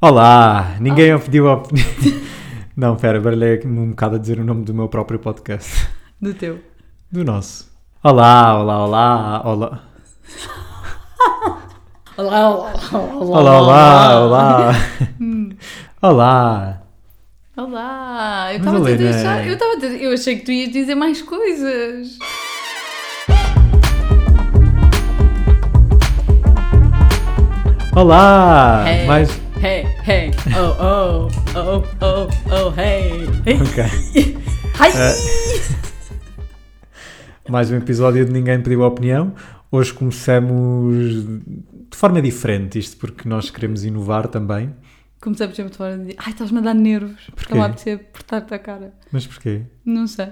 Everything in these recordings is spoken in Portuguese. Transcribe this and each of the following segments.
Olá! Ninguém ah. pediu a opinião. Não, pera, baralhei um bocado a dizer o nome do meu próprio podcast. Do teu. Do nosso. Olá, olá, olá, olá. Olá, olá, olá. Olá, olá, olá. Olá. Olá. Eu estava a deixar. Eu, tava a eu achei que tu ias dizer mais coisas. Olá! Hey, mais... hey, hey, oh, oh, oh, oh, oh, hey. Ok. Ai! Uh, mais um episódio de Ninguém Pediu Opinião. Hoje começamos de forma diferente, isto porque nós queremos inovar também. Começamos sempre de forma de. Ai, estás-me a dar nervos. Estava a apetecer apertar-te a cara. Mas porquê? Não sei.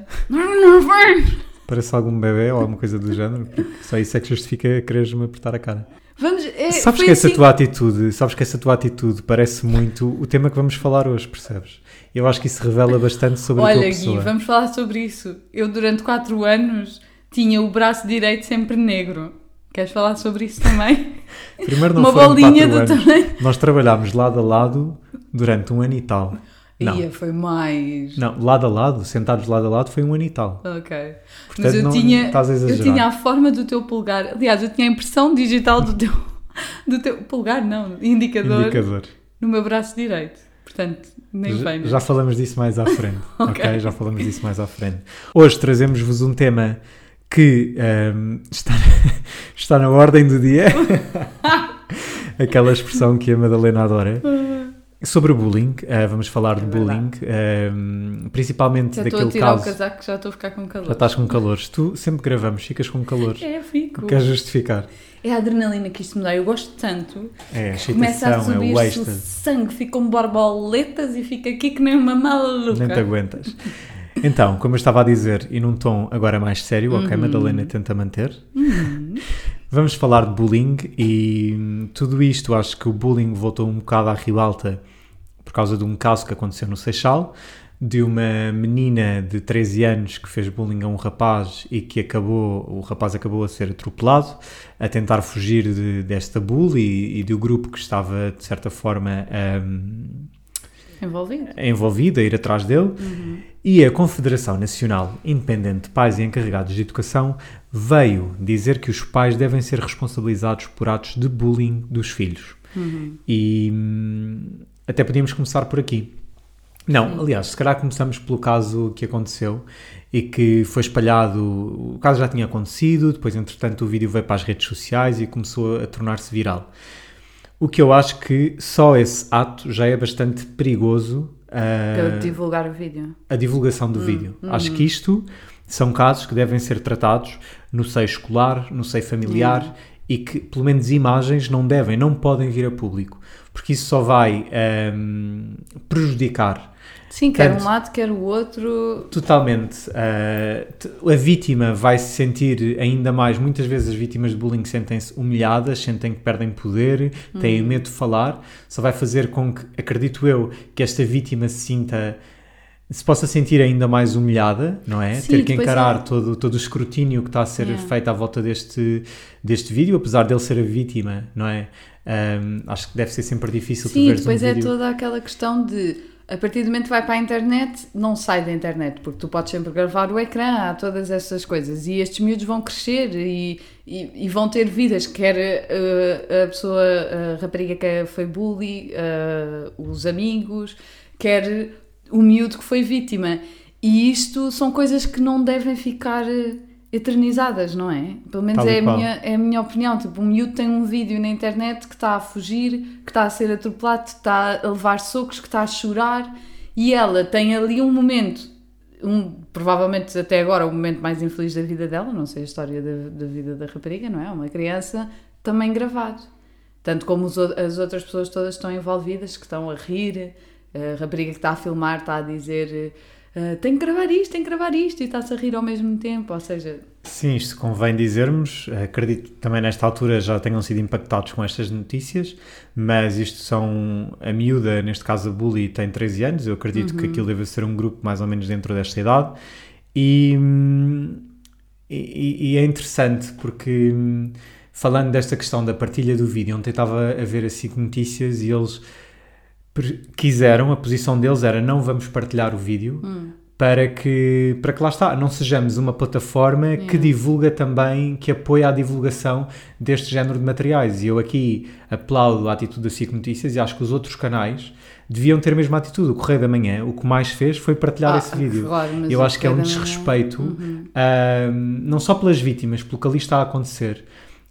Parece algum bebê ou alguma coisa do género, porque só isso é que justifica quereres-me apertar a cara. Vamos, é, sabes que essa assim... tua atitude, sabes que essa tua atitude parece muito o tema que vamos falar hoje, percebes? Eu acho que isso revela bastante sobre Olha, a tua pessoa. Olha, Gui, vamos falar sobre isso. Eu durante 4 anos tinha o braço direito sempre negro. Queres falar sobre isso também? Primeiro não Uma bolinha do anos. tamanho. Nós trabalhámos lado a lado durante um ano e tal. Não. Ia, foi mais. Não, lado a lado, sentados lado a lado, foi um ano e tal. Ok. Portanto, Mas eu não, tinha, eu tinha a forma do teu polegar. Aliás, eu tinha a impressão digital do teu, do teu polegar, não, indicador, indicador. no meu braço direito. Portanto, nem já, bem. Já falamos disso mais à frente. okay. ok, já falamos disso mais à frente. Hoje trazemos-vos um tema que um, está, está na ordem do dia. Aquela expressão que a Madalena adora. Sobre o bullying, uh, vamos falar é de bullying, uh, principalmente já daquele caso. estou a tirar o casaco, já estou a ficar com calor. Já estás com calores. Tu sempre gravamos, ficas com calores. É, fico. Queres justificar? É a adrenalina que isto me dá. Eu gosto tanto. É, a começa a subir é o, o sangue, ficam borboletas e fica aqui que nem uma maluca. Nem te aguentas. Então, como eu estava a dizer, e num tom agora mais sério, ok, uhum. Madalena tenta manter. Uhum. Vamos falar de bullying e tudo isto, acho que o bullying voltou um bocado à ribalta por causa de um caso que aconteceu no Seixal, de uma menina de 13 anos que fez bullying a um rapaz e que acabou, o rapaz acabou a ser atropelado, a tentar fugir de, desta bully e, e, do grupo que estava, de certa forma, um, envolvido. envolvido a ir atrás dele. Uhum. E a Confederação Nacional Independente de Pais e Encarregados de Educação veio dizer que os pais devem ser responsabilizados por atos de bullying dos filhos. Uhum. E hum, até podíamos começar por aqui. Não, aliás, se calhar começamos pelo caso que aconteceu e que foi espalhado. O caso já tinha acontecido, depois, entretanto, o vídeo veio para as redes sociais e começou a tornar-se viral. O que eu acho que só esse ato já é bastante perigoso para divulgar o vídeo. A divulgação do hum, vídeo. Hum. Acho que isto são casos que devem ser tratados no seio escolar, no seio familiar hum. e que, pelo menos, imagens não devem, não podem vir a público, porque isso só vai um, prejudicar Sim, quer um lado, quer o outro. Totalmente. Uh, a vítima vai se sentir ainda mais. Muitas vezes as vítimas de bullying sentem-se humilhadas, sentem que perdem poder, têm uhum. medo de falar. Só vai fazer com que, acredito eu, que esta vítima se sinta. Se possa sentir ainda mais humilhada, não é? Sim, Ter que encarar é. todo, todo o escrutínio que está a ser feito à volta deste, deste vídeo, apesar dele ser a vítima, não é? Um, acho que deve ser sempre difícil Sim, tu depois um é vídeo... toda aquela questão de a partir do momento que vai para a internet, não sai da internet, porque tu podes sempre gravar o ecrã, há todas essas coisas. E estes miúdos vão crescer e, e, e vão ter vidas, quer uh, a pessoa, a rapariga que foi bully, uh, os amigos, quer o miúdo que foi vítima. E isto são coisas que não devem ficar eternizadas, não é? Pelo menos é a, minha, é a minha opinião. Tipo, um miúdo tem um vídeo na internet que está a fugir, que está a ser atropelado, que está a levar socos, que está a chorar e ela tem ali um momento, um, provavelmente até agora o momento mais infeliz da vida dela, não sei a história da, da vida da rapariga, não é? Uma criança também gravado. Tanto como os, as outras pessoas todas estão envolvidas, que estão a rir, a rapariga que está a filmar está a dizer Uh, tenho que gravar isto, tenho que gravar isto, e está-se a rir ao mesmo tempo, ou seja... Sim, isto convém dizermos, acredito que também nesta altura já tenham sido impactados com estas notícias, mas isto são, a miúda, neste caso a Bully, tem 13 anos, eu acredito uhum. que aquilo deve ser um grupo mais ou menos dentro desta idade, e, e, e é interessante porque falando desta questão da partilha do vídeo, ontem estava a ver assim notícias e eles quiseram, a posição deles era não vamos partilhar o vídeo para que, para que lá está, não sejamos uma plataforma que Yeah. divulga também, que apoia a divulgação deste género de materiais. E eu aqui aplaudo a atitude da SIC Notícias e acho que os outros canais deviam ter a mesma atitude. O Correio da Manhã, o que mais fez foi partilhar Ah, esse vídeo. claro, Eu acho que é um desrespeito, Uhum. ahm, não só pelas vítimas, pelo que ali está a acontecer,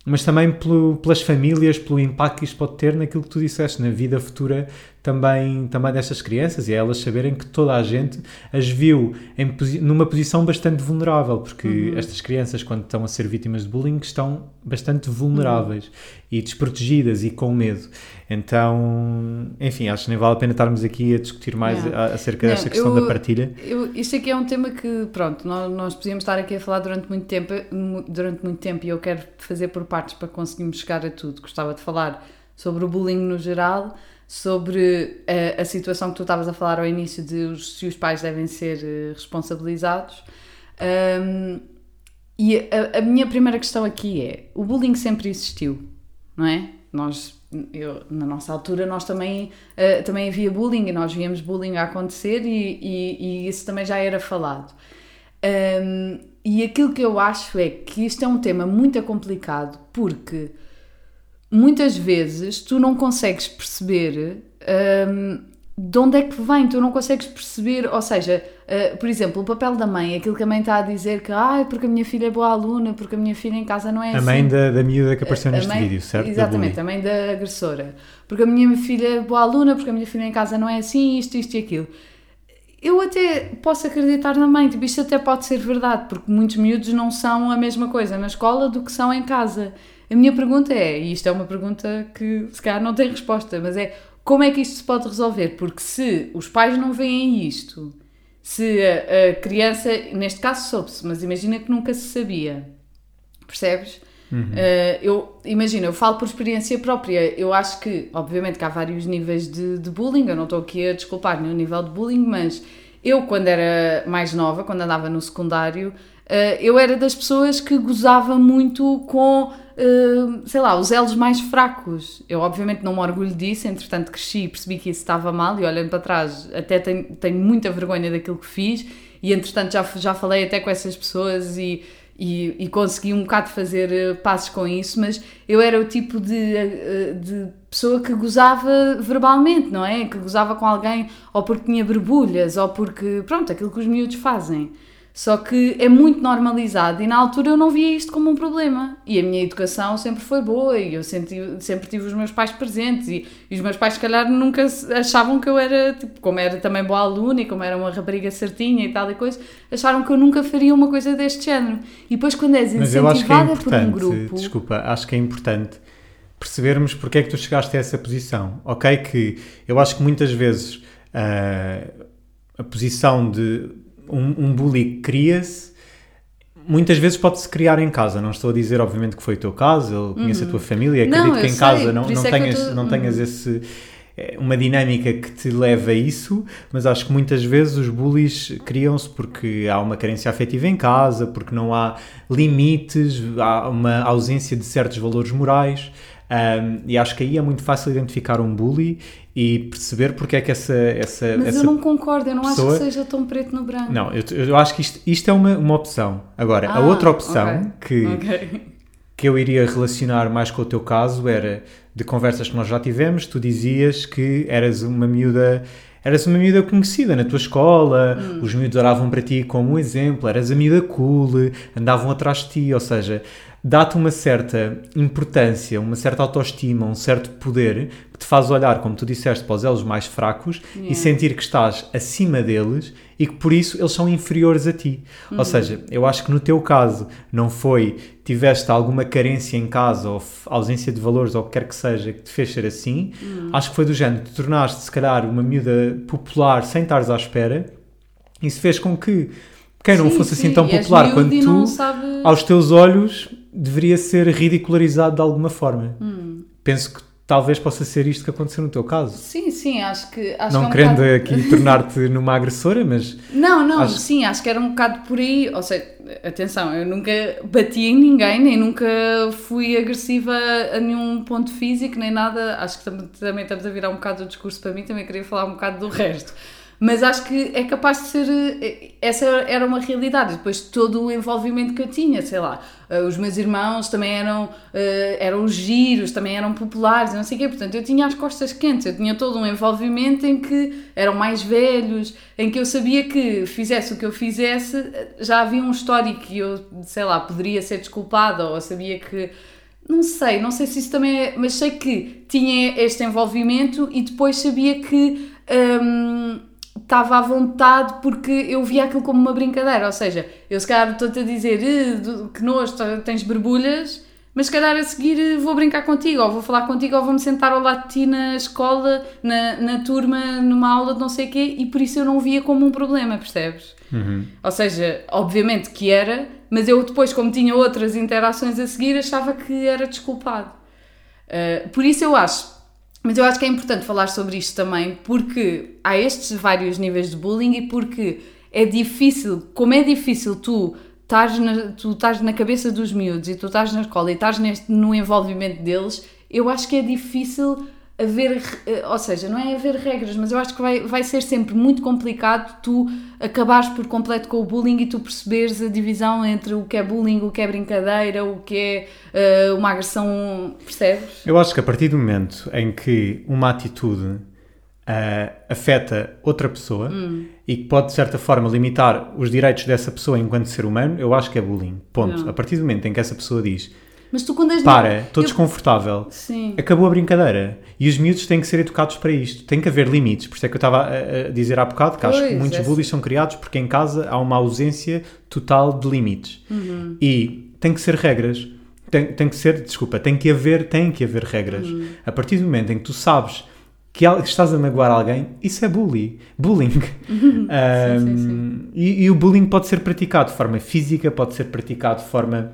mas também pelo- pelas famílias, pelo impacto que isto pode ter naquilo que tu disseste, na vida futura também, também destas crianças e a elas saberem que toda a gente as viu em numa posição bastante vulnerável, porque Uhum. estas crianças, quando estão a ser vítimas de bullying, estão bastante vulneráveis e desprotegidas e com medo. Então, enfim, acho que nem vale a pena estarmos aqui a discutir mais Yeah. acerca desta questão eu- da partilha. Eu, isto aqui é um tema que, pronto, nós, nós podíamos estar aqui a falar durante muito tempo, durante muito tempo e eu quero fazer por partes para conseguirmos chegar a tudo. Gostava de falar sobre o bullying no geral, sobre a, a situação que tu estavas a falar ao início de os- se os pais devem ser eh, responsabilizados. Ahm, e a, a minha primeira questão aqui é: o bullying sempre existiu, não é? Nós, eu, na nossa altura, nós também, eh, também havia bullying e nós víamos bullying a acontecer e, e, e isso também já era falado. Ahm, e aquilo que eu acho é que isto é um tema muito complicado porque muitas vezes tu não consegues perceber hum, de onde é que vem, tu não consegues perceber, ou seja, uh, por exemplo, o papel da mãe, aquilo que a mãe está a dizer que ai, porque a minha filha é boa aluna, porque a minha filha em casa não é A assim. mãe da, da miúda que apareceu A neste mãe- vídeo, certo? Exatamente, a mãe da agressora. Porque a minha filha é boa aluna, porque a minha filha em casa não é assim, isto, isto e aquilo. Eu até posso acreditar na mãe, tipo, isto até pode ser verdade, porque muitos miúdos não são a mesma coisa na escola do que são em casa. A minha pergunta é, e isto é uma pergunta que se calhar não tem resposta, mas é como é que isto se pode resolver? Porque se os pais não veem isto, se a, a criança, neste caso soube-se, mas imagina que nunca se sabia, percebes? Uh, eu imagino, eu falo por experiência própria. Eu acho que, obviamente, que há vários níveis de, de bullying. Eu não estou aqui a desculpar nenhum nível de bullying, mas eu, quando era mais nova, quando andava no secundário, uh, eu era das pessoas que gozava muito com, uh, sei lá, os elos mais fracos. Eu, obviamente, não me orgulho disso. Entretanto, cresci e percebi que isso estava mal. E olhando para trás, até tenho, tenho muita vergonha daquilo que fiz. E, entretanto, já, já falei até com essas pessoas e e, e consegui um bocado fazer uh, passos com isso, mas eu era o tipo de, de pessoa que gozava verbalmente, não é? Que gozava com alguém ou porque tinha borbulhas ou porque, pronto, aquilo que os miúdos fazem. Só que é muito normalizado e na altura eu não via isto como um problema. E a minha educação sempre foi boa e eu senti, sempre tive os meus pais presentes e, e os meus pais, se calhar, nunca achavam que eu era, tipo, como era também boa aluna e como era uma rapariga certinha e tal e coisa, acharam que eu nunca faria uma coisa deste género. E depois, quando és é incentivada por um grupo. desculpa, acho que é importante percebermos porque é que tu chegaste a essa posição. Ok, que eu acho que muitas vezes ah, a posição de um, um bully cria-se, muitas vezes pode-se criar em casa. Não estou a dizer, obviamente, que foi o teu caso, eu conheço a tua família, Uhum. Não, acredito que em casa sei, não, por não isso é tenhas, tô- não tenhas Uhum. esse é, uma dinâmica que te leva a isso, mas acho que muitas vezes os bullies criam-se porque há uma carência afetiva em casa, porque não há limites, há uma ausência de certos valores morais. Um, e acho que aí é muito fácil identificar um bully e perceber porque é que essa. essa, Mas essa eu não concordo, eu não acho pessoa- que seja tão preto no branco. não, eu, eu acho que isto, isto é uma, uma opção. Agora, a Ah, outra opção ok, que, ok. que eu iria relacionar mais com o teu caso era de conversas que nós já tivemos, tu dizias que eras uma miúda, eras uma miúda conhecida na tua escola, Hum. os miúdos olhavam para ti como um exemplo, eras a miúda cool, andavam atrás de ti, ou seja, dá-te uma certa importância, uma certa autoestima, um certo poder que te faz olhar, como tu disseste, para os elos mais fracos e Yeah. sentir que estás acima deles e que por isso eles são inferiores a ti. Uhum. Ou seja, eu acho que no teu caso não foi tiveste alguma carência em casa ou ausência de valores ou o que quer que seja que te fez ser assim. Uhum. Acho que foi do género, te tornaste se calhar uma miúda popular sem estares à espera. Isso fez com que quem não Sim, fosse sim, assim tão popular quanto tu, sabes- aos teus olhos deveria ser ridicularizado de alguma forma. Hum. Penso que talvez possa ser isto que aconteceu no teu caso. Sim, sim, acho que. Acho não que é um querendo bocado- aqui tornar-te numa agressora, mas Não, não, Acho- sim, acho que era um bocado por aí. Ou seja, atenção, eu nunca bati em ninguém, nem nunca fui agressiva a nenhum ponto físico, nem nada. Acho que tam- também estamos a virar um bocado o discurso para mim, também queria falar um bocado do resto. Mas acho que é capaz de ser. eh, Essa era uma realidade. Depois todo o envolvimento que eu tinha, sei lá, eh, os meus irmãos também eram, eh, eram giros, também eram populares, não sei o quê. Portanto, eu tinha as costas quentes, eu tinha todo um envolvimento em que eram mais velhos, em que eu sabia que fizesse o que eu fizesse, já havia um histórico e eu, sei lá, poderia ser desculpada ou sabia que. Não sei, não sei se isso também é. Mas sei que tinha este envolvimento e depois sabia que. hum, estava à vontade porque eu via aquilo como uma brincadeira. Ou seja, eu se calhar estou-te a dizer "Eh, que nojo, t- tens borbulhas, mas se calhar a seguir eh, vou brincar contigo, ou vou falar contigo, ou vou-me sentar ao lado de ti na escola, na, na turma, numa aula de não sei o quê, e por isso eu não via como um problema, percebes? Ou seja, obviamente que era, mas eu depois, como tinha outras interações a seguir, achava que era desculpado. Uh, por isso eu acho, mas eu acho que é importante falar sobre isto também, porque há estes vários níveis de bullying e porque é difícil, como é difícil tu estás na, na cabeça dos miúdos e tu estás na escola e estás no envolvimento deles, eu acho que é difícil haver, eh, ou seja, não é haver regras, mas eu acho que vai, vai ser sempre muito complicado tu acabares por completo com o bullying e tu perceberes a divisão entre o que é bullying, o que é brincadeira, o que é eh, uma agressão, percebes? eu acho que a partir do momento em que uma atitude ah, afeta outra pessoa Hum. e que pode, de certa forma, limitar os direitos dessa pessoa enquanto ser humano, eu acho que é bullying. Ponto. Não. A partir do momento em que essa pessoa diz Mas tu quando és para, estou eu- desconfortável, Sim. acabou a brincadeira. E os miúdos têm que ser educados para isto. Tem que haver limites. Por isso é que eu estava a, dizer há bocado que acho que Pois, muitos é. bullies são criados porque em casa há uma ausência total de limites. Uhum. E tem que ser regras. Tem, tem que ser, desculpa, tem que haver, tem que haver regras. Uhum. A partir do momento em que tu sabes que estás a magoar alguém, isso é bullying. Bullying. Sim, sim, Um, E, e o bullying pode ser praticado de forma física, pode ser praticado de forma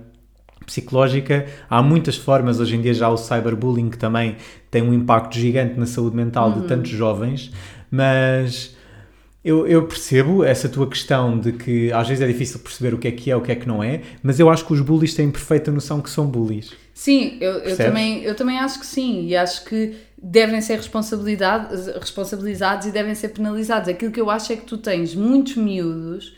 psicológica. Há muitas formas, hoje em dia já o cyberbullying que também tem um impacto gigante na saúde mental de tantos jovens, mas eu, eu percebo essa tua questão de que às vezes é difícil perceber o que é que é, o que é que não é, mas eu acho que os bullies têm perfeita noção que são bullies. Sim, eu, eu, também, eu também acho que sim, e acho que devem ser responsabilidade, responsabilizados e devem ser penalizados. Aquilo que eu acho é que tu tens muitos miúdos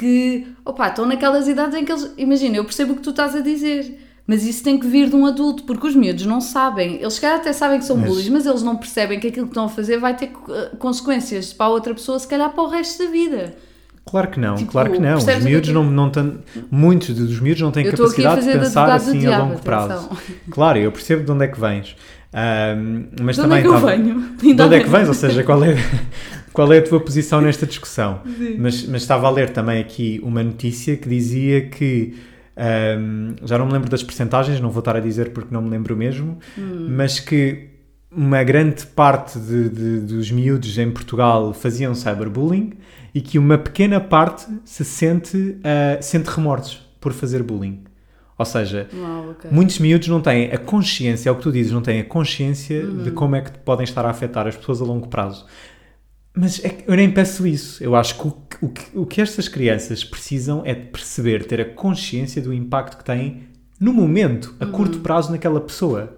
que, estão naquelas idades em que eles, imagina, eu percebo o que tu estás a dizer, mas isso tem que vir de um adulto, porque os miúdos não sabem, eles se calhar até sabem que são Mas- bullies, mas eles não percebem que aquilo que estão a fazer vai ter eh, consequências para a outra pessoa, se calhar para o resto da vida. Claro que não, Tipo, claro que não. Os que miúdos não, não têm, muitos dos miúdos não têm Eu a capacidade de pensar assim a diabo, longo prazo. atenção. Claro, eu percebo de onde é que vens. Ahm, mas De onde também é que eu venho? De onde é que vens? Ou seja, qual é, qual é a tua posição nesta discussão? Mas, mas estava a ler também aqui uma notícia que dizia que, ahm, já não me lembro das percentagens, não vou estar a dizer porque não me lembro mesmo, mas que uma grande parte de- de- dos miúdos em Portugal faziam cyberbullying e que uma pequena parte se sente, ah, sente remorsos por fazer bullying. Ou seja, Uau, ok. Muitos miúdos não têm a consciência, é o que tu dizes, não têm a consciência Uhum. de como é que podem estar a afetar as pessoas a longo prazo. Mas é eu nem peço isso. Eu acho que o, que- o que o que estas crianças precisam é de perceber, ter a consciência do impacto que têm no momento, a curto Uhum. prazo, naquela pessoa.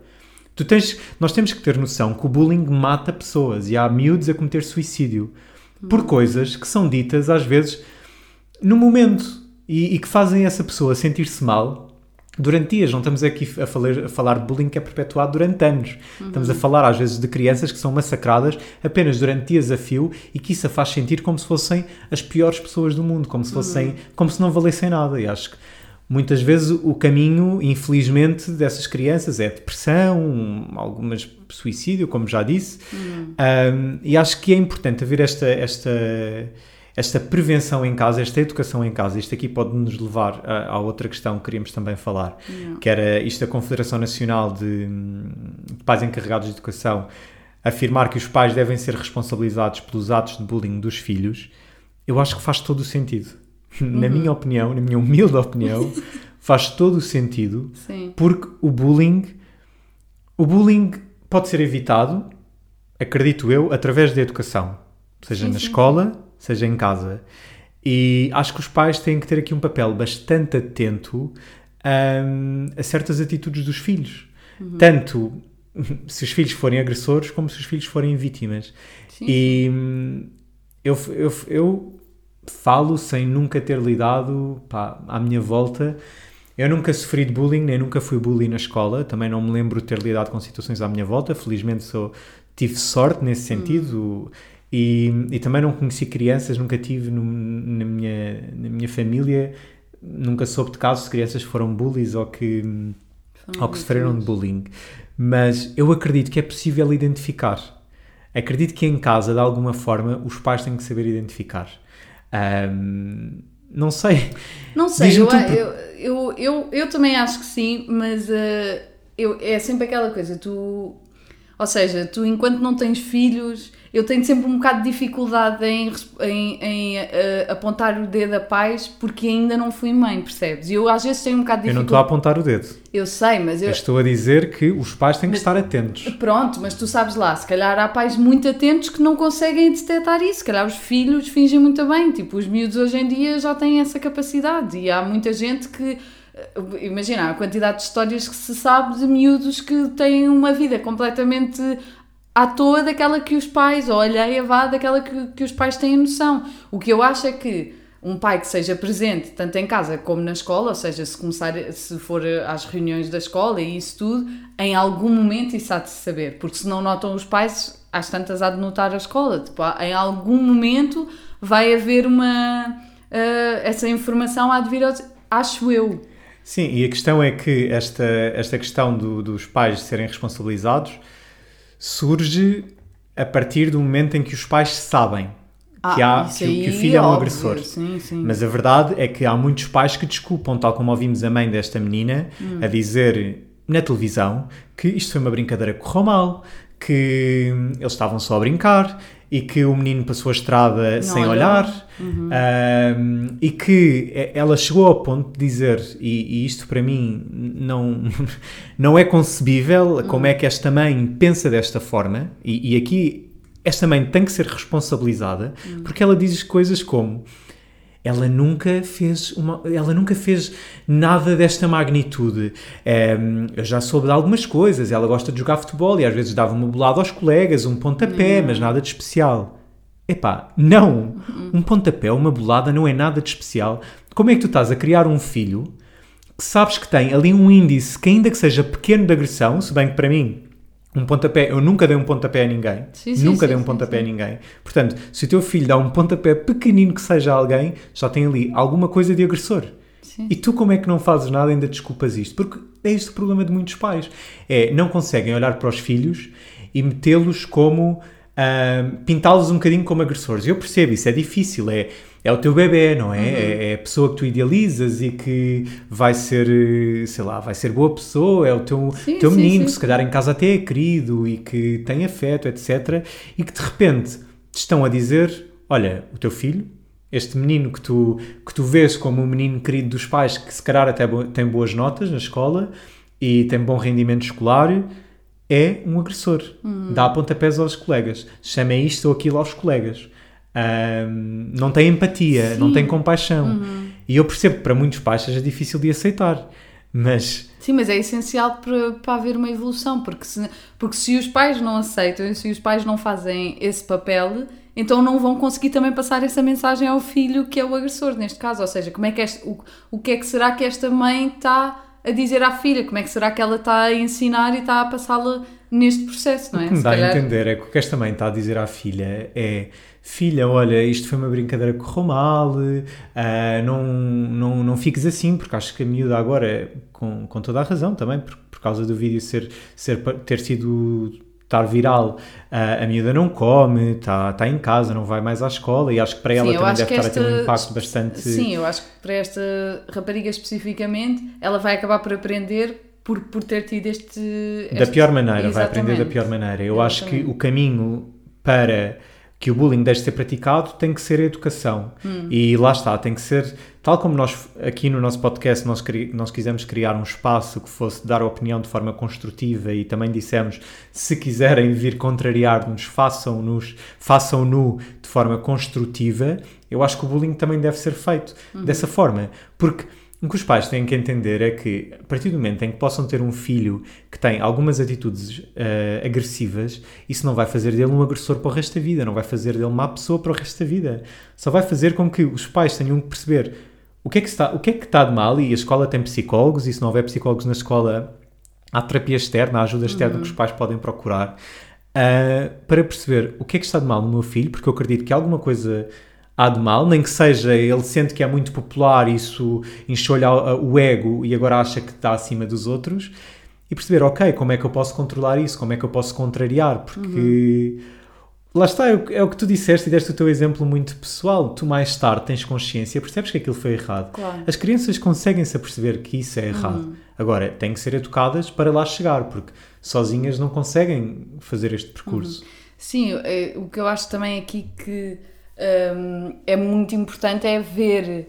Tu tens, nós temos que ter noção que o bullying mata pessoas e há miúdos a cometer suicídio Uhum. por coisas que são ditas às vezes no momento e, e que fazem essa pessoa sentir-se mal durante dias. Não estamos aqui a falar, a falar de bullying que é perpetuado durante anos. Estamos a falar às vezes de crianças que são massacradas apenas durante dias a fio e que isso a faz sentir como se fossem as piores pessoas do mundo, como se fossem, como se não valessem nada. E acho que muitas vezes o caminho, infelizmente, dessas crianças é depressão, algumas suicídio, como já disse. Um, e acho que é importante haver esta, esta, esta prevenção em casa, esta educação em casa. Isto aqui pode nos levar a, a outra questão que queríamos também falar, Não. que era isto da Confederação Nacional de, de Pais Encarregados de Educação afirmar que os pais devem ser responsabilizados pelos atos de bullying dos filhos. Eu acho que faz todo o sentido. Na minha opinião, na minha humilde opinião, faz todo o sentido Sim. porque o bullying o bullying pode ser evitado, acredito eu, através da educação. Seja Sim, na sim, escola, seja em casa. E acho que os pais têm que ter aqui um papel bastante atento hum, a certas atitudes dos filhos. Uhum. Tanto se os filhos forem agressores, como se os filhos forem vítimas. Sim, E hum, eu, eu, eu falo sem nunca ter lidado pá, à minha volta. Eu nunca sofri de bullying, nem nunca fui bully na escola. Também não me lembro de ter lidado com situações à minha volta. Felizmente sou, tive sorte nesse sentido. E, e também não conheci crianças, nunca tive no- na, minha, na minha família, nunca soube de casos de crianças que foram bullies ou que, Foram ou que sofreram de bullying. Mas eu acredito que é possível identificar. Acredito que em casa, de alguma forma, os pais têm que saber identificar. Ahm, não sei. Não sei, eu, eu, eu, eu também acho que sim, mas eh, eu, é sempre aquela coisa, tu. Ou seja, tu enquanto não tens filhos, eu tenho sempre um bocado de dificuldade em, em, em, eh, apontar o dedo a pais porque ainda não fui mãe, percebes? E eu às vezes tenho um bocado de Eu não estou a dificuldade. apontar o dedo. Eu sei, mas eu. Eu estou a dizer que os pais têm que Mas- estar atentos. Pronto, mas tu sabes lá, se calhar há pais muito atentos que não conseguem detectar isso. Se calhar os filhos fingem muito bem. Tipo, os miúdos hoje em dia já têm essa capacidade. E há muita gente que. eh, Imagina, a quantidade de histórias que se sabe de miúdos que têm uma vida completamente à toa daquela que os pais, ou alheia vá daquela que, que os pais têm noção. O que eu acho é que um pai que seja presente tanto em casa como na escola, ou seja, se começar, se for às reuniões da escola e isso tudo, em algum momento isso há de se saber, porque se não notam os pais, às tantas há de notar a escola. Tipo, em algum momento vai haver uma. eh, essa informação há de vir aos. Acho eu. Sim, e a questão é que esta, esta questão do- dos pais serem responsabilizados surge a partir do momento em que os pais sabem que, há, Ah, que, o- que o filho é um óbvio, agressor. Sim, sim. Mas a verdade é que há muitos pais que desculpam, tal como ouvimos a mãe desta menina Hum. a dizer na televisão que isto foi uma brincadeira que correu mal, que eles estavam só a brincar e que o menino passou a estrada sem olhou. olhar Uhum. hum, e que ela chegou ao ponto de dizer, e, e isto para mim não, não é concebível, Uhum. como é que esta mãe pensa desta forma, e, e aqui esta mãe tem que ser responsabilizada, Uhum. porque ela diz coisas como ela nunca fez uma, ela nunca fez nada desta magnitude. Ehm, eu já soube de algumas coisas. Ela gosta de jogar futebol e às vezes dava uma bolada aos colegas, um pontapé, mas nada de especial. Epá, não! Um pontapé, uma bolada não é nada de especial. Como é que tu estás a criar um filho que sabes que tem ali um índice que ainda que seja pequeno de agressão, se bem que para mim um pontapé, eu nunca dei um pontapé a ninguém, Sim, sim, nunca sim, dei um pontapé a ninguém. Portanto, se o teu filho dá um pontapé pequenino que seja a alguém, já tem ali alguma coisa de agressor. E tu como é que não fazes nada e ainda desculpas isto? Porque é este o problema de muitos pais. É, não conseguem olhar para os filhos e metê-los como... ah, pintá-los um bocadinho como agressores. Eu percebo, isso é difícil, é, é o teu bebê, não é? Uhum. é? é a pessoa que tu idealizas e que vai ser, eh, sei lá, vai ser boa pessoa, é o teu, Sim, teu sim, menino sim, que se calhar em casa até é querido e que tem afeto, etc. E que de repente te estão a dizer, olha, o teu filho, este menino que tu, que tu vês como um menino querido dos pais, que se calhar até bo- tem boas notas na escola e tem bom rendimento escolar, é um agressor. Dá pontapés aos colegas. Chama isto ou aquilo aos colegas. Ahm, não tem empatia, não Sim. tem compaixão. E eu percebo que para muitos pais seja difícil de aceitar. Mas Sim, mas é essencial para, para haver uma evolução, porque se, porque se os pais não aceitam se os pais não fazem esse papel, então não vão conseguir também passar essa mensagem ao filho que é o agressor, neste caso. Ou seja, como é que este, o, o que é que será que esta mãe está a dizer à filha? Como é que será que ela está a ensinar e está a passá-la neste processo, não é? O que me dá calhar- a entender é que o que esta mãe está a dizer à filha é filha, olha, isto foi uma brincadeira que correu mal, ah, não, não, não fiques assim, porque acho que a miúda agora, com, com toda a razão também, por, por causa do vídeo ser, ser, ter sido estar viral, ah, a miúda não come, está está em casa, não vai mais à escola e acho que para ela Sim, também deve estar a ter um esta- impacto bastante... Sim, eu acho que para esta rapariga especificamente, ela vai acabar por aprender por, por ter tido este. Da este- pior maneira, vai aprender da Exatamente. pior maneira. Eu acho que Exatamente. o caminho para que o bullying deve ser praticado tem que ser a educação. E lá está, tem que ser, tal como nós aqui no nosso podcast, nós, nós quisemos criar um espaço que fosse dar opinião de forma construtiva e também dissemos, se quiserem vir contrariar-nos, façam-nos, façam-no de forma construtiva, eu acho que o bullying também deve ser feito dessa forma. Porque o que os pais têm que entender é que, a partir do momento em que possam ter um filho que tem algumas atitudes eh, agressivas, isso não vai fazer dele um agressor para o resto da vida, não vai fazer dele uma má pessoa para o resto da vida. Só vai fazer com que os pais tenham que perceber o que é que está, o que é que está de mal e a escola tem psicólogos e se não houver psicólogos na escola há terapia externa, há ajuda externa que os pais podem procurar ah, para perceber o que é que está de mal no meu filho, porque eu acredito que alguma coisa há de mal, nem que seja ele sente que é muito popular, isso enxolha a- o ego e agora acha que está acima dos outros, e perceber, ok, como é que eu posso controlar isso, como é que eu posso contrariar, porque lá está, é o, que- é tu disseste e deste o teu exemplo muito pessoal, tu mais tarde tens consciência, percebes que aquilo foi errado. Claro. As crianças conseguem-se a perceber que isso é errado. Agora, têm que ser educadas para lá chegar, porque sozinhas não conseguem fazer este percurso. Sim, é, o que eu acho também aqui que hum, é muito importante é ver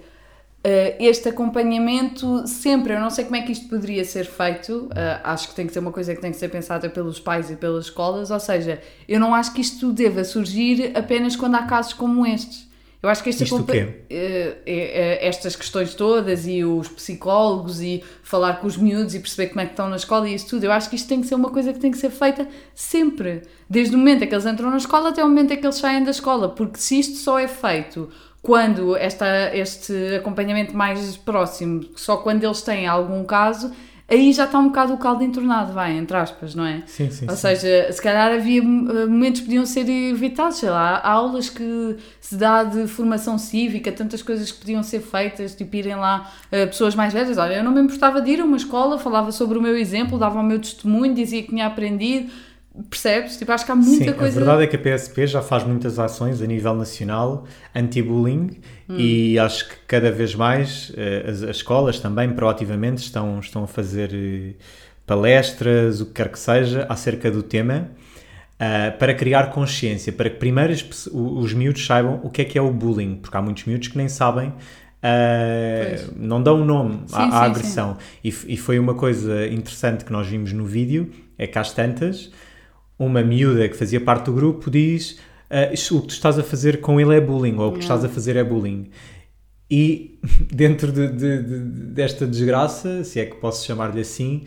eh, este acompanhamento sempre. Eu não sei como é que isto poderia ser feito, eh, acho que tem que ser uma coisa que tem que ser pensada pelos pais e pelas escolas, ou seja, eu não acho que isto deva surgir apenas quando há casos como estes. Eu acho que este Isto quê? eh, eh, eh, estas questões todas e os psicólogos e falar com os miúdos e perceber como é que estão na escola e isso tudo, eu acho que isto tem que ser uma coisa que tem que ser feita sempre, desde o momento em que eles entram na escola até o momento em que eles saem da escola, porque se isto só é feito quando esta, este acompanhamento mais próximo, só quando eles têm algum caso, aí já está um bocado o caldo entornado, vai, entre aspas, não é? Sim, sim, Ou sim. seja, se calhar havia eh, momentos que podiam ser evitados, sei lá, há aulas que se dá de formação cívica, tantas coisas que podiam ser feitas, tipo irem lá eh, pessoas mais velhas. Olha, eu não me importava de ir a uma escola, falava sobre o meu exemplo, dava o meu testemunho, dizia que tinha aprendido, percebes? Tipo, acho que há muita Sim, coisa. a verdade é que a PSP já faz muitas ações a nível nacional anti-bullying Hum. e acho que cada vez mais eh, as, as escolas também proativamente estão, estão a fazer eh, palestras, o que quer que seja, acerca do tema ah, para criar consciência, para que primeiro as pesso- o- os miúdos saibam o que é que é o bullying, porque há muitos miúdos que nem sabem. Pois. não dão um nome Sim, à, à sim, agressão e, f- e foi uma coisa interessante que nós vimos no vídeo é que às tantas uma miúda que fazia parte do grupo diz "Isto- o que tu estás a fazer com ele é bullying, ou o que tu estás a fazer é bullying. E dentro de, de- de- desta desgraça, se é que posso chamar-lhe assim,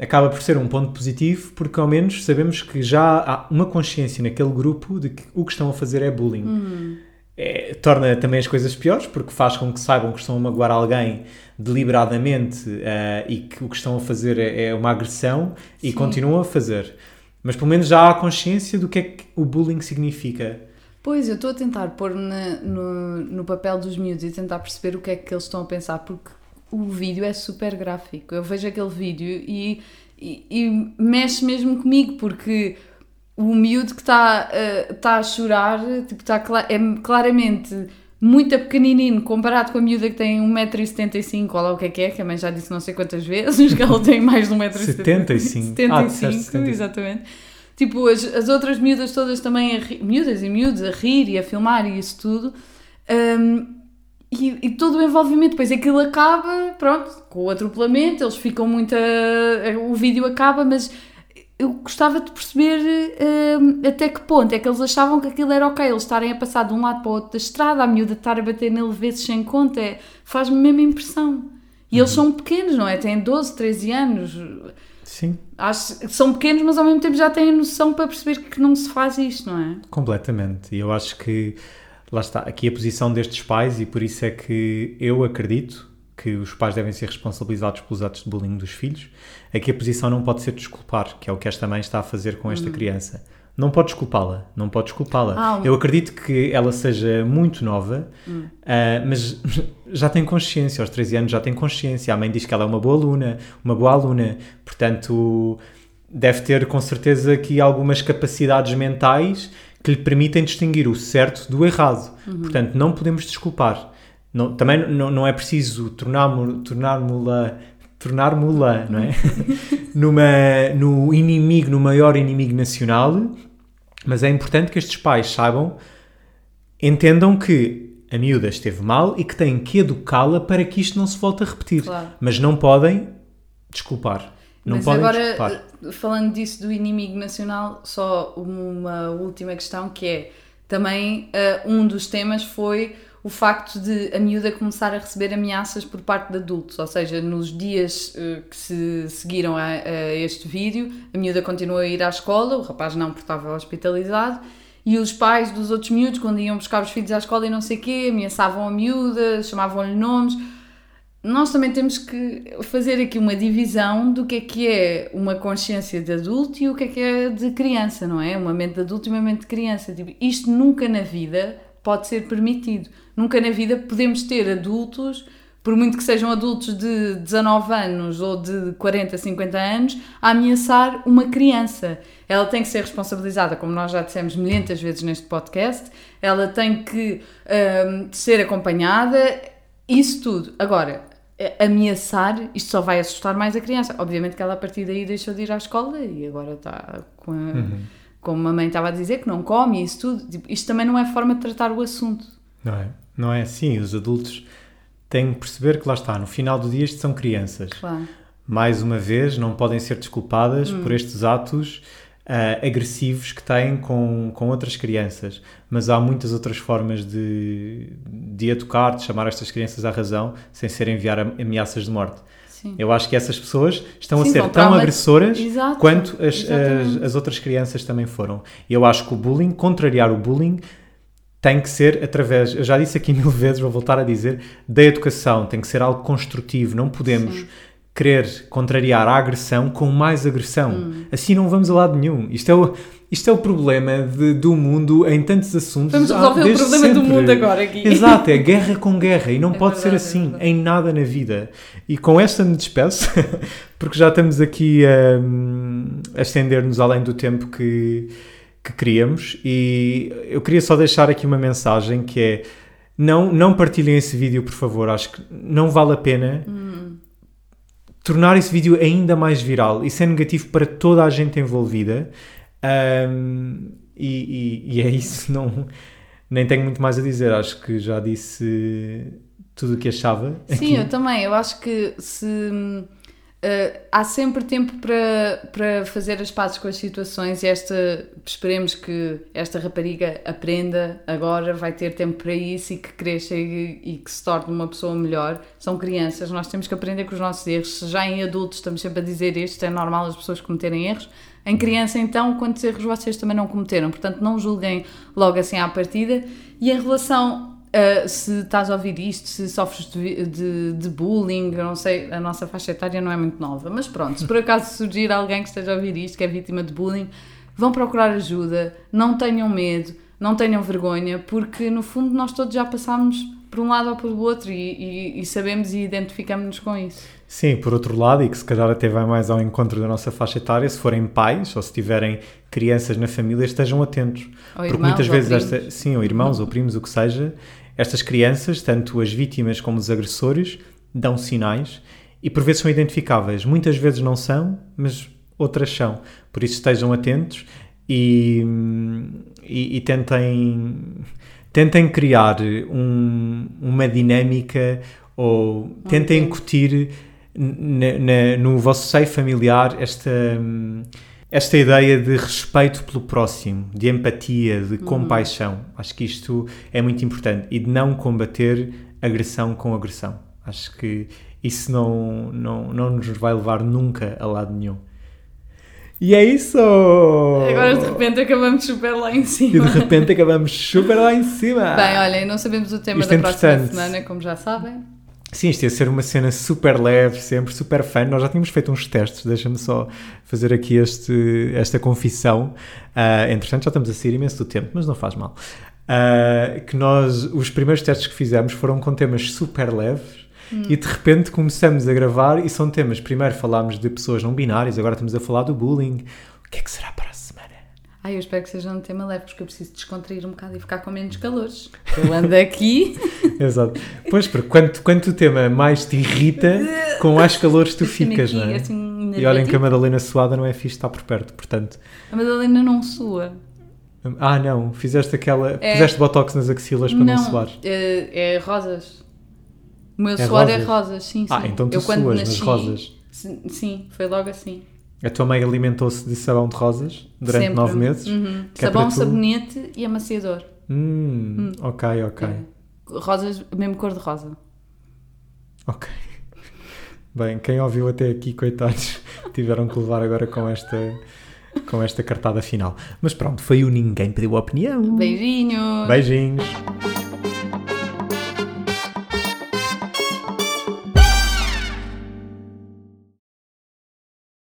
acaba por ser um ponto positivo, porque ao menos sabemos que já há uma consciência naquele grupo de que o que estão a fazer é bullying. É, torna também as coisas piores, porque faz com que saibam que estão a magoar alguém deliberadamente ah, e que o que estão a fazer é, é uma agressão e Sim. continuam a fazer. Mas pelo menos já há consciência do que é que o bullying significa. Pois, eu estou a tentar pôr no, no papel dos miúdos e tentar perceber o que é que eles estão a pensar, porque o vídeo é super gráfico. Eu vejo aquele vídeo e, e, e mexe mesmo comigo, porque o miúdo que está uh, tá a chorar tipo, tá é claramente muito pequenininho comparado com a miúda que tem 1,75m, ou lá o que é que é, que a mãe já disse não sei quantas vezes, que ela tem mais de 1,75m. 75. Ah, disseste 75. exatamente. Tipo, as, as outras miúdas todas também, a ri- miúdas e miúdos, a rir e a filmar e isso tudo. Um, e, e todo o envolvimento, depois aquilo acaba, pronto, com o atropelamento, eles ficam muito. a- o vídeo acaba, mas eu gostava de perceber um, até que ponto é que eles achavam que aquilo era ok, eles estarem a passar de um lado para o outro da estrada, a miúda estar a bater nele vezes sem conta, é, faz-me mesmo impressão. E eles são pequenos, não é? Têm 12, 13 anos. Sim, Acho são pequenos, mas ao mesmo tempo já têm noção para perceber que não se faz isto, não é? completamente. E eu acho que lá está, aqui a posição destes pais, e por isso é que eu acredito que os pais devem ser responsabilizados pelos atos de bullying dos filhos. Aqui a posição não pode ser desculpar, que é o que esta mãe está a fazer com esta criança. Não pode desculpá-la, não pode desculpá-la. Ah, Eu acredito que ela seja muito nova, ah, mas já tem consciência, aos 13 anos já tem consciência. A mãe diz que ela é uma boa aluna, uma boa aluna, portanto deve ter com certeza aqui algumas capacidades mentais que lhe permitem distinguir o certo do errado. Portanto, não podemos desculpar. Não- também não, não é preciso tornar-mo- tornar-mo-la tornar-mo-la, não é? Numa, no inimigo, no maior inimigo nacional, mas é importante que estes pais saibam entendam que a miúda esteve mal e que têm que educá-la para que isto não se volte a repetir. Claro. Mas não podem desculpar. Não Mas podem agora, desculpar. eh, falando disso do inimigo nacional, só uma última questão que é também eh, um dos temas foi o facto de a miúda começar a receber ameaças por parte de adultos, ou seja, nos dias eh, que se seguiram a, a este vídeo, a miúda continuou a ir à escola, o rapaz não, porque estava hospitalizado, e os pais dos outros miúdos, quando iam buscar os filhos à escola e não sei o quê, ameaçavam a miúda, chamavam-lhe nomes. Nós também temos que fazer aqui uma divisão do que é que é uma consciência de adulto e o que é que é de criança, não é? Uma mente de adulto e uma mente de criança. Tipo, isto nunca na vida pode ser permitido. Nunca na vida podemos ter adultos, por muito que sejam adultos de 19 anos ou de 40, 50 anos, a ameaçar uma criança. Ela tem que ser responsabilizada, como nós já dissemos milhentas vezes neste podcast, ela tem que hum, ser acompanhada, isso tudo. Agora, ameaçar, isto só vai assustar mais a criança. Obviamente que ela a partir daí deixou de ir à escola e agora está com a, como a mãe estava a dizer, que não come isso tudo. Tipo, isto também não é forma de tratar o assunto. Não é? Não é assim. Os adultos têm que perceber que lá está, no final do dia isto são crianças. Claro. Mais uma vez, não podem ser desculpadas Hum. por estes atos ah, agressivos que têm com, com outras crianças. Mas há muitas outras formas de, de educar, de chamar estas crianças à razão, sem ser enviar am- ameaças de morte. Sim. Eu acho que essas pessoas estão Sim, a ser tão agressoras Exato, quanto as, as, as outras crianças também foram. Eu acho que o bullying, contrariar o bullying, tem que ser através, eu já disse aqui mil vezes, vou voltar a dizer, da educação, tem que ser algo construtivo, não podemos Sim. Querer contrariar a agressão com mais agressão. Hum. Assim não vamos a lado nenhum. Isto é o, isto é o problema de- do mundo em tantos assuntos. Vamos resolver o problema do sempre. mundo agora aqui. Exato, é guerra com guerra e não É pode ser verdade, é assim verdade. em nada na vida. E com esta me despeço, porque já estamos aqui hum, a estender-nos além do tempo que, que queríamos. E eu queria só deixar aqui uma mensagem que é: não, não partilhem esse vídeo, por favor. Acho que não vale a pena tornar esse vídeo ainda mais viral. Isso é negativo para toda a gente envolvida. Hum, e, e- e é isso, não, nem tenho muito mais a dizer. Acho que já disse tudo o que achava. Sim, aqui. eu também. Eu acho que se eh, há sempre tempo para, para fazer as pazes com as situações e esta esperemos que esta rapariga aprenda agora, vai ter tempo para isso e que cresça e, e que se torne uma pessoa melhor. São crianças, nós temos que aprender com os nossos erros. Já em adultos estamos sempre a dizer isto, é normal as pessoas cometerem erros. Em criança, então, quantos erros vocês também não cometeram? Portanto, não julguem logo assim à partida. E em relação Uh, se estás a ouvir isto, se sofres de, de, de bullying, eu não sei, a nossa faixa etária não é muito nova, mas pronto, se por acaso surgir alguém que esteja a ouvir isto, que é vítima de bullying, vão procurar ajuda, não tenham medo, não tenham vergonha, porque no fundo nós todos já passámos por um lado ou por outro e, e, e sabemos e identificamos-nos com isso. Sim, por outro lado, e que se calhar até vai mais ao encontro da nossa faixa etária, se forem pais ou se tiverem crianças na família, estejam atentos. Ou Porque irmãos, muitas vezes, esta, sim, ou irmãos ou primos, o que seja, estas crianças, tanto as vítimas como os agressores, dão sinais e por vezes são identificáveis. Muitas vezes não são, mas outras são. Por isso estejam atentos e, e, e tentem, tentem criar um- uma dinâmica ou tentem ambiente. incutir na- na- no vosso seio familiar esta, esta ideia de respeito pelo próximo, de empatia, de compaixão. Acho que isto é muito importante e de não combater agressão com agressão. Acho que isso não, não, não nos vai levar nunca a lado nenhum. E é isso! Agora de repente acabamos super lá em E de cima. repente acabamos super lá em cima! Bem, olhem, não sabemos o tema Isto da é próxima semana, como já sabem. Sim, isto ia ser uma cena super leve, sempre super fã. Nós já tínhamos feito uns testes, deixa-me só fazer aqui este, esta confissão. Ah, entretanto, já estamos a sair imenso do tempo, mas não faz mal. Ah, que nós, os primeiros testes que fizemos foram com temas super leves e de repente começamos a gravar e são temas. Primeiro falámos de pessoas não binárias, agora estamos a falar do bullying. O que é que será para a semana? Ai, eu espero que seja um tema leve, porque eu preciso descontrair um bocado e ficar com menos calores. Eu ando aqui. Exato. Pois, porque quanto, quanto o tema mais te irrita, com mais calores tu Deixa-me ficas, aqui, não é? assim, E olhem que a. Madalena suada não é fixe estar por perto, portanto. A Madalena não sua. Ah, não, fizeste aquela. É. Puseste botox nas axilas para não, suar. é, é rosas. O meu É suor é rosas? rosas, sim, sim. Ah, então tu Eu quando suas nas nasci- rosas. Sim, foi logo assim. A tua mãe alimentou-se de sabão de rosas durante Sempre. nove meses? Uhum. É Sabão, tu- sabonete e amaciador. Hum, ok, ok. É. Rosas, mesmo cor de rosa. Ok. Bem, quem ouviu até aqui, coitados, tiveram que levar agora com esta, com esta cartada final. Mas pronto, foi o Ninguém Pediu Opinião. Beijinhos! Beijinhos.